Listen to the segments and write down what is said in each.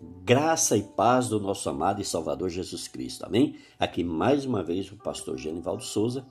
Graça e paz do nosso amado e Salvador Jesus Cristo. Amém? Aqui mais uma vez o pastor Genivaldo Souza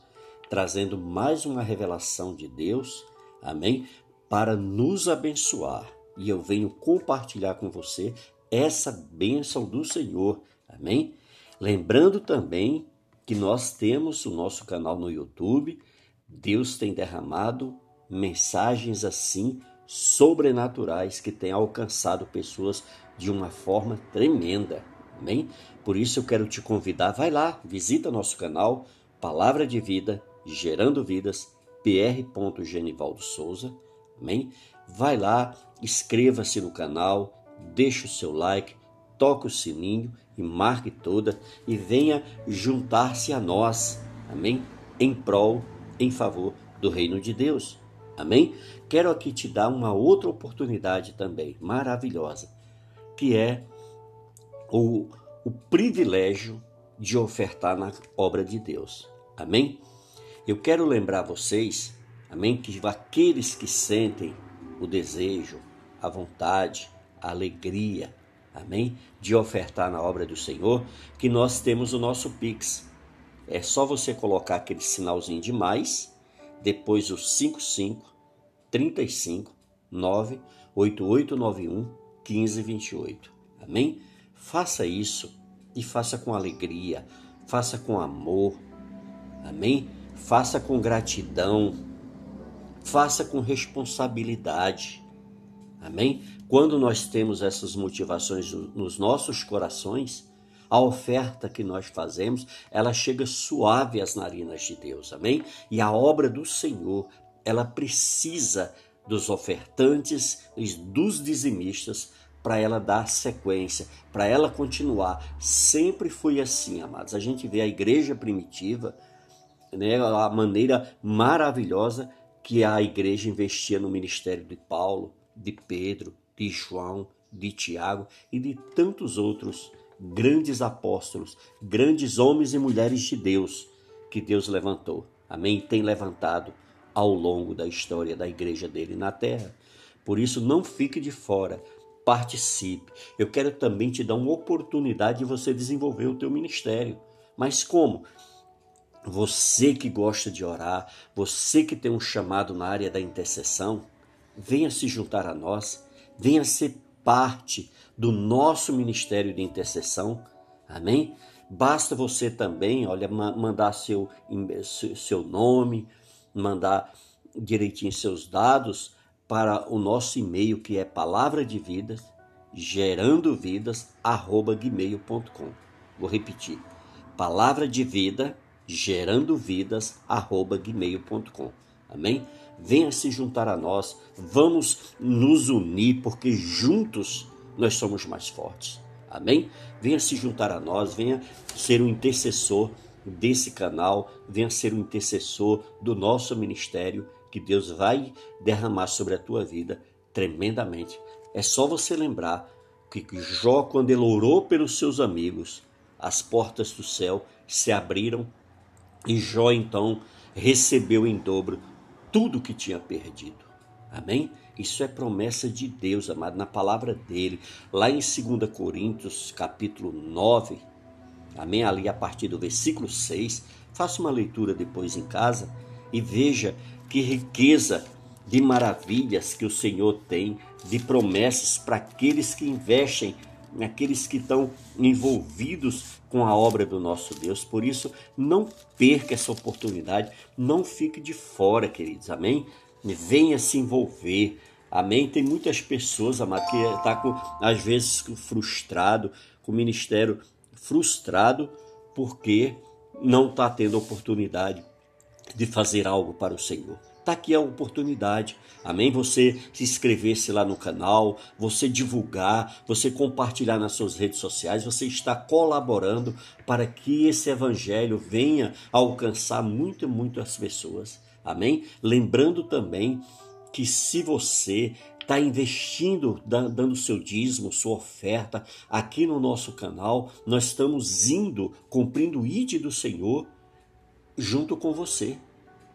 trazendo mais uma revelação de Deus. Amém? Para nos abençoar. E eu venho compartilhar com você essa bênção do Senhor. Amém? Lembrando também que nós temos o nosso canal no YouTube. Deus tem derramado mensagens assim sobrenaturais que têm alcançado pessoas de uma forma tremenda. Amém? Por isso eu quero te convidar, vai lá, visita nosso canal Palavra de Vida, Gerando Vidas, pr. Genivaldo Souza. Amém? Vai lá, inscreva-se no canal, deixe o seu like, toque o sininho e marque toda e venha juntar-se a nós. Amém? Em prol, em favor do reino de Deus. Amém? Quero aqui te dar uma outra oportunidade também, maravilhosa que é o, o privilégio de ofertar na obra de Deus. Amém? Eu quero lembrar vocês, amém, que aqueles que sentem o desejo, a vontade, a alegria, amém, de ofertar na obra do Senhor, que nós temos o nosso Pix. É só você colocar aquele sinalzinho de mais, depois o 55 35 9 8891 15, 28. Amém? Faça isso e faça com alegria, faça com amor. Amém? Faça com gratidão, faça com responsabilidade. Amém? Quando nós temos essas motivações nos nossos corações, a oferta que nós fazemos, ela chega suave às narinas de Deus. Amém? E a obra do Senhor, ela precisa dos ofertantes e dos dizimistas para ela dar sequência, para ela continuar. Sempre foi assim, amados. A gente vê a igreja primitiva, né, a maneira maravilhosa que a igreja investia no ministério de Paulo, de Pedro, de João, de Tiago e de tantos outros grandes apóstolos, grandes homens e mulheres de Deus que Deus levantou. Amém? Tem levantado ao longo da história da igreja dele na terra. Por isso, não fique de fora participe. Eu quero também te dar uma oportunidade de você desenvolver o teu ministério. Mas como? Você que gosta de orar, você que tem um chamado na área da intercessão, venha se juntar a nós, venha ser parte do nosso ministério de intercessão. Amém? Basta você também, olha, mandar seu, seu nome, mandar direitinho seus dados para o nosso e-mail que é palavra de vida gerando vidas arroba gmail.com. Vou repetir. Palavra de vida gerando vidas arroba gmail.com. Amém? Venha se juntar a nós, vamos nos unir, porque juntos nós somos mais fortes. Amém? Venha se juntar a nós, venha ser um intercessor desse canal, venha ser um intercessor do nosso ministério que Deus vai derramar sobre a tua vida tremendamente. É só você lembrar que Jó, quando ele orou pelos seus amigos, as portas do céu se abriram e Jó então recebeu em dobro tudo que tinha perdido. Amém? Isso é promessa de Deus, amado, na palavra dele. Lá em 2 Coríntios, capítulo 9, amém? Ali a partir do versículo 6, faça uma leitura depois em casa e veja que riqueza de maravilhas que o Senhor tem, de promessas para aqueles que investem, aqueles que estão envolvidos com a obra do nosso Deus. Por isso, não perca essa oportunidade, não fique de fora, queridos. Amém? Venha se envolver. Amém? Tem muitas pessoas, amado, que está com, às vezes frustrado, com o ministério frustrado, porque não está tendo oportunidade de fazer algo para o Senhor. Está aqui a oportunidade, amém? Você se inscrever-se lá no canal, você divulgar, você compartilhar nas suas redes sociais, você está colaborando para que esse evangelho venha alcançar muito, muito as pessoas, amém? Lembrando também que se você está investindo, dando seu dízimo, sua oferta aqui no nosso canal, nós estamos indo, cumprindo o ID do Senhor junto com você.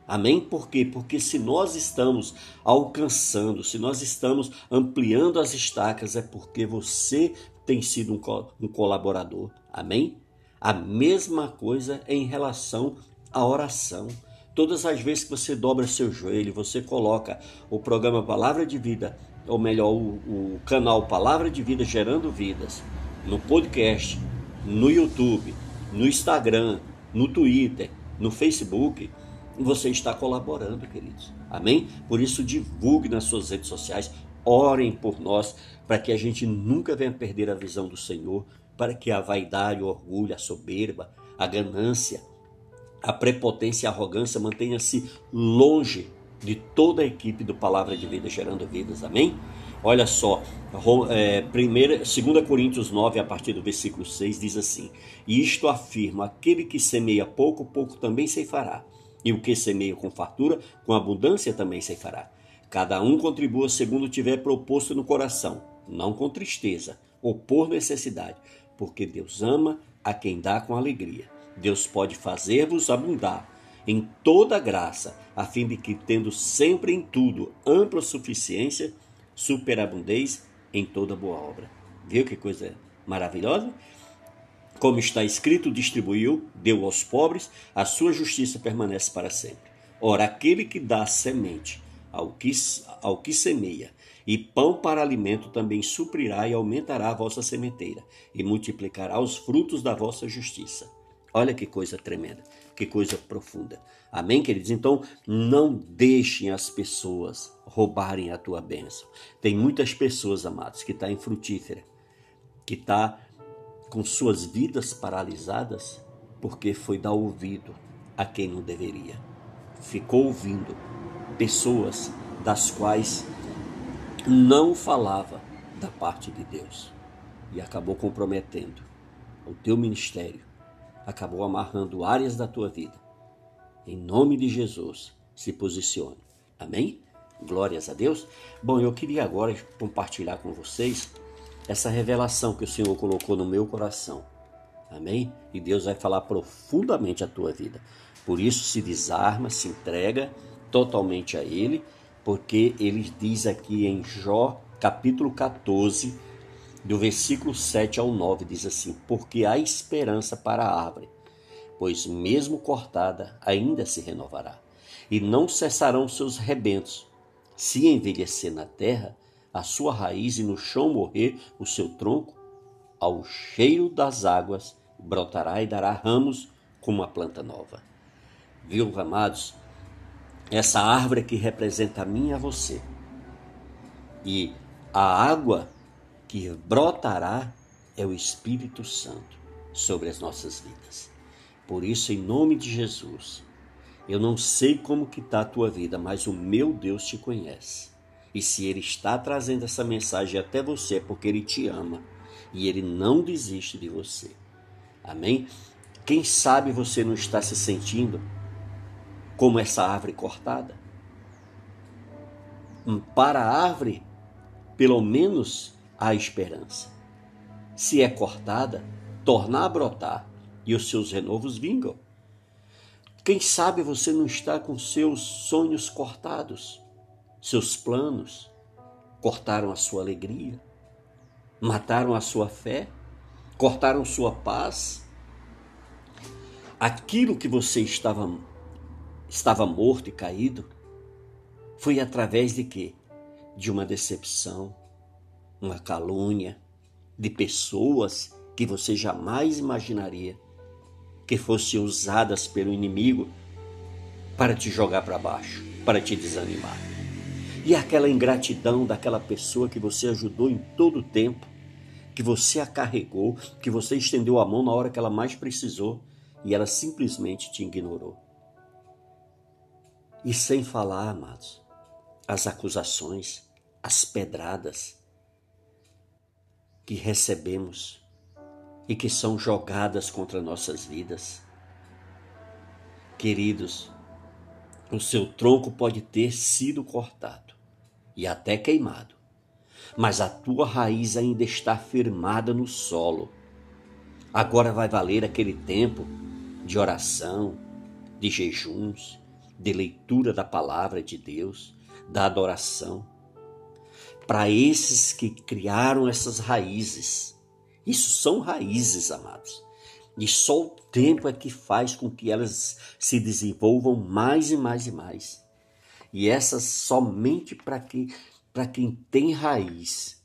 Amém? Por quê? Porque se nós estamos alcançando, se nós estamos ampliando as estacas, é porque você tem sido um, um colaborador. Amém? A mesma coisa em relação à oração. Todas as vezes que você dobra seu joelho, você coloca o programa Palavra de Vida, ou melhor, o, o canal Palavra de Vida Gerando Vidas, no podcast, no YouTube, no Instagram, no Twitter, no Facebook, você está colaborando, queridos. Amém? Por isso, divulgue nas suas redes sociais, orem por nós, para que a gente nunca venha perder a visão do Senhor, para que a vaidade, o orgulho, a soberba, a ganância, a prepotência e a arrogância mantenha-se longe de toda a equipe do Palavra de Vida Gerando Vidas. Amém? Olha só, é, primeira, 2 Coríntios 9, a partir do versículo 6, diz assim: E isto afirma: aquele que semeia pouco, pouco também se fará. E o que semeia com fartura, com abundância também se fará. Cada um contribua segundo tiver proposto no coração, não com tristeza ou por necessidade, porque Deus ama a quem dá com alegria. Deus pode fazer-vos abundar em toda graça, a fim de que, tendo sempre em tudo ampla suficiência, superabundez em toda boa obra. Viu que coisa maravilhosa? Como está escrito, distribuiu, deu aos pobres, a sua justiça permanece para sempre. Ora, aquele que dá semente ao que, ao que semeia, e pão para alimento também suprirá e aumentará a vossa sementeira, e multiplicará os frutos da vossa justiça. Olha que coisa tremenda, que coisa profunda. Amém, queridos? Então, não deixem as pessoas roubarem a tua bênção. Tem muitas pessoas, amados, que estão tá em frutífera, que está com suas vidas paralisadas porque foi dar ouvido a quem não deveria. Ficou ouvindo pessoas das quais não falava da parte de Deus e acabou comprometendo o teu ministério acabou amarrando áreas da tua vida. Em nome de Jesus, se posicione. Amém? Glórias a Deus. Bom, eu queria agora compartilhar com vocês essa revelação que o Senhor colocou no meu coração. Amém? E Deus vai falar profundamente a tua vida. Por isso, se desarma, se entrega totalmente a Ele, porque Ele diz aqui em Jó, capítulo 14, do versículo 7 ao 9 diz assim: Porque há esperança para a árvore, pois mesmo cortada ainda se renovará, e não cessarão seus rebentos. Se envelhecer na terra, a sua raiz e no chão morrer o seu tronco, ao cheiro das águas brotará e dará ramos como uma planta nova. Viu, amados? Essa árvore que representa a mim e a você. E a água que brotará é o Espírito Santo sobre as nossas vidas. Por isso, em nome de Jesus, eu não sei como que está a tua vida, mas o meu Deus te conhece. E se Ele está trazendo essa mensagem até você, é porque Ele te ama e Ele não desiste de você. Amém? Quem sabe você não está se sentindo como essa árvore cortada? Para a árvore, pelo menos há esperança. Se é cortada, torna a brotar e os seus renovos vingam. Quem sabe você não está com seus sonhos cortados, seus planos cortaram a sua alegria, mataram a sua fé, cortaram sua paz. Aquilo que você estava estava morto e caído foi através de quê? De uma decepção, uma calúnia de pessoas que você jamais imaginaria que fossem usadas pelo inimigo para te jogar para baixo, para te desanimar. E aquela ingratidão daquela pessoa que você ajudou em todo o tempo, que você a carregou, que você estendeu a mão na hora que ela mais precisou e ela simplesmente te ignorou. E sem falar, amados, as acusações, as pedradas, que recebemos e que são jogadas contra nossas vidas. Queridos, o seu tronco pode ter sido cortado e até queimado, mas a tua raiz ainda está firmada no solo. Agora vai valer aquele tempo de oração, de jejuns, de leitura da palavra de Deus, da adoração para esses que criaram essas raízes Isso são raízes, amados. E só o tempo é que faz com que elas se desenvolvam mais e mais e mais. E essas somente para que, quem tem raiz,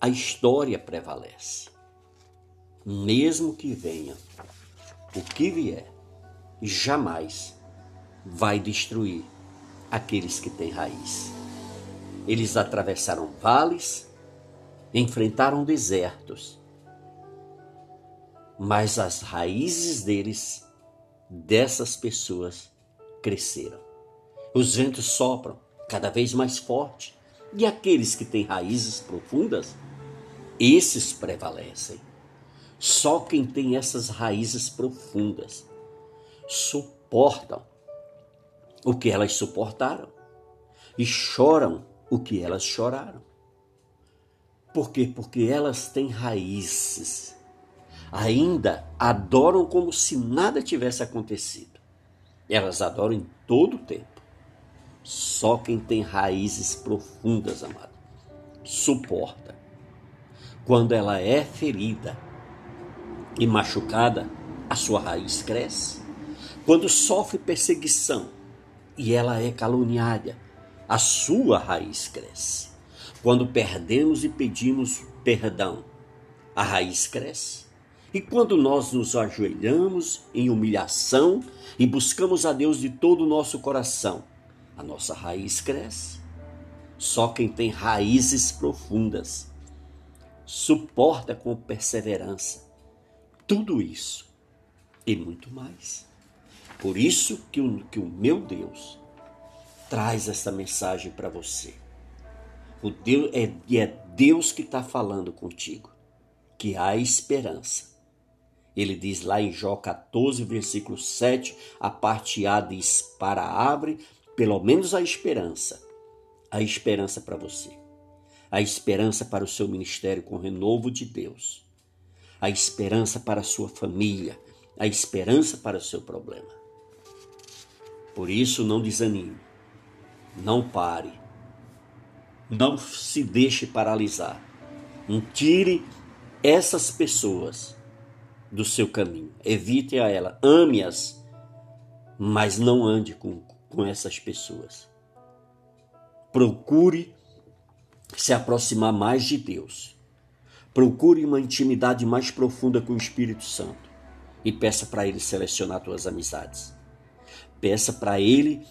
a história prevalece. Mesmo que venha o que vier, jamais vai destruir aqueles que têm raiz. Eles atravessaram vales, enfrentaram desertos, mas as raízes deles, dessas pessoas, cresceram. Os ventos sopram cada vez mais forte, e aqueles que têm raízes profundas, esses prevalecem. Só quem tem essas raízes profundas suportam o que elas suportaram e choram o que elas choraram. Por quê? Porque elas têm raízes. Ainda adoram como se nada tivesse acontecido. Elas adoram em todo o tempo. Só quem tem raízes profundas, amado, suporta. Quando ela é ferida e machucada, a sua raiz cresce. Quando sofre perseguição e ela é caluniada, a sua raiz cresce. Quando perdemos e pedimos perdão, a raiz cresce. E quando nós nos ajoelhamos em humilhação e buscamos a Deus de todo o nosso coração, a nossa raiz cresce. Só quem tem raízes profundas suporta com perseverança tudo isso e muito mais. Por isso que o, que o meu Deus traz essa mensagem para você. O Deus é, é Deus que está falando contigo, que há esperança. Ele diz lá em Jó 14, versículo 7, a parte A diz: Para abre pelo menos a esperança. A esperança para você. A esperança para o seu ministério com o renovo de Deus. A esperança para a sua família. A esperança para o seu problema. Por isso, não desanime. Não pare. Não se deixe paralisar. Não tire essas pessoas do seu caminho. Evite a ela. Ame-as, mas não ande com, com essas pessoas. Procure se aproximar mais de Deus. Procure uma intimidade mais profunda com o Espírito Santo e peça para Ele selecionar tuas amizades. Peça para Ele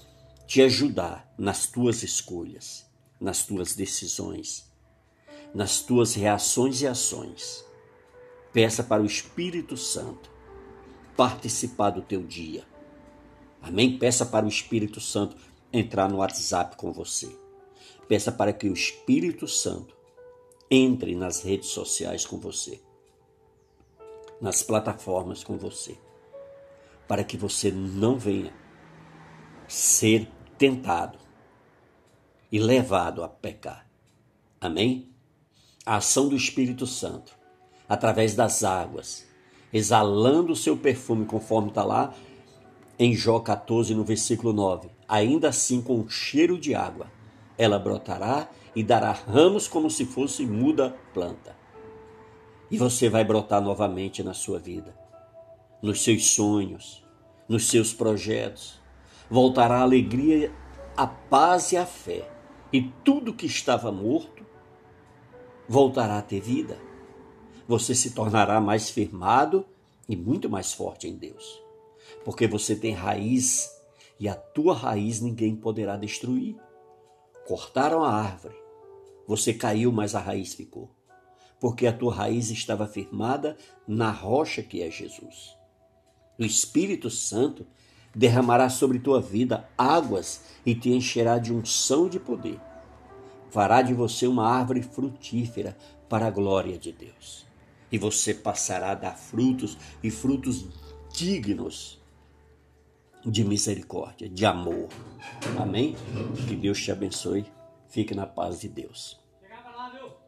te ajudar nas tuas escolhas, nas tuas decisões, nas tuas reações e ações. Peça para o Espírito Santo participar do teu dia. Amém? Peça para o Espírito Santo entrar no WhatsApp com você. Peça para que o Espírito Santo entre nas redes sociais com você, nas plataformas com você, para que você não venha ser tentado e levado a pecar. Amém? A ação do Espírito Santo, através das águas, exalando o seu perfume, conforme está lá em Jó 14, no versículo 9. Ainda assim, com um cheiro de água, ela brotará e dará ramos como se fosse muda planta. E você vai brotar novamente na sua vida, nos seus sonhos, nos seus projetos, voltará a alegria, a paz e a fé, e tudo que estava morto voltará a ter vida. Você se tornará mais firmado e muito mais forte em Deus, porque você tem raiz e a tua raiz ninguém poderá destruir. Cortaram a árvore, você caiu, mas a raiz ficou, porque a tua raiz estava firmada na rocha que é Jesus. O Espírito Santo derramará sobre tua vida águas e te encherá de unção de poder. Fará de você uma árvore frutífera para a glória de Deus. E você passará a dar frutos e frutos dignos de misericórdia, de amor. Amém? Que Deus te abençoe. Fique na paz de Deus.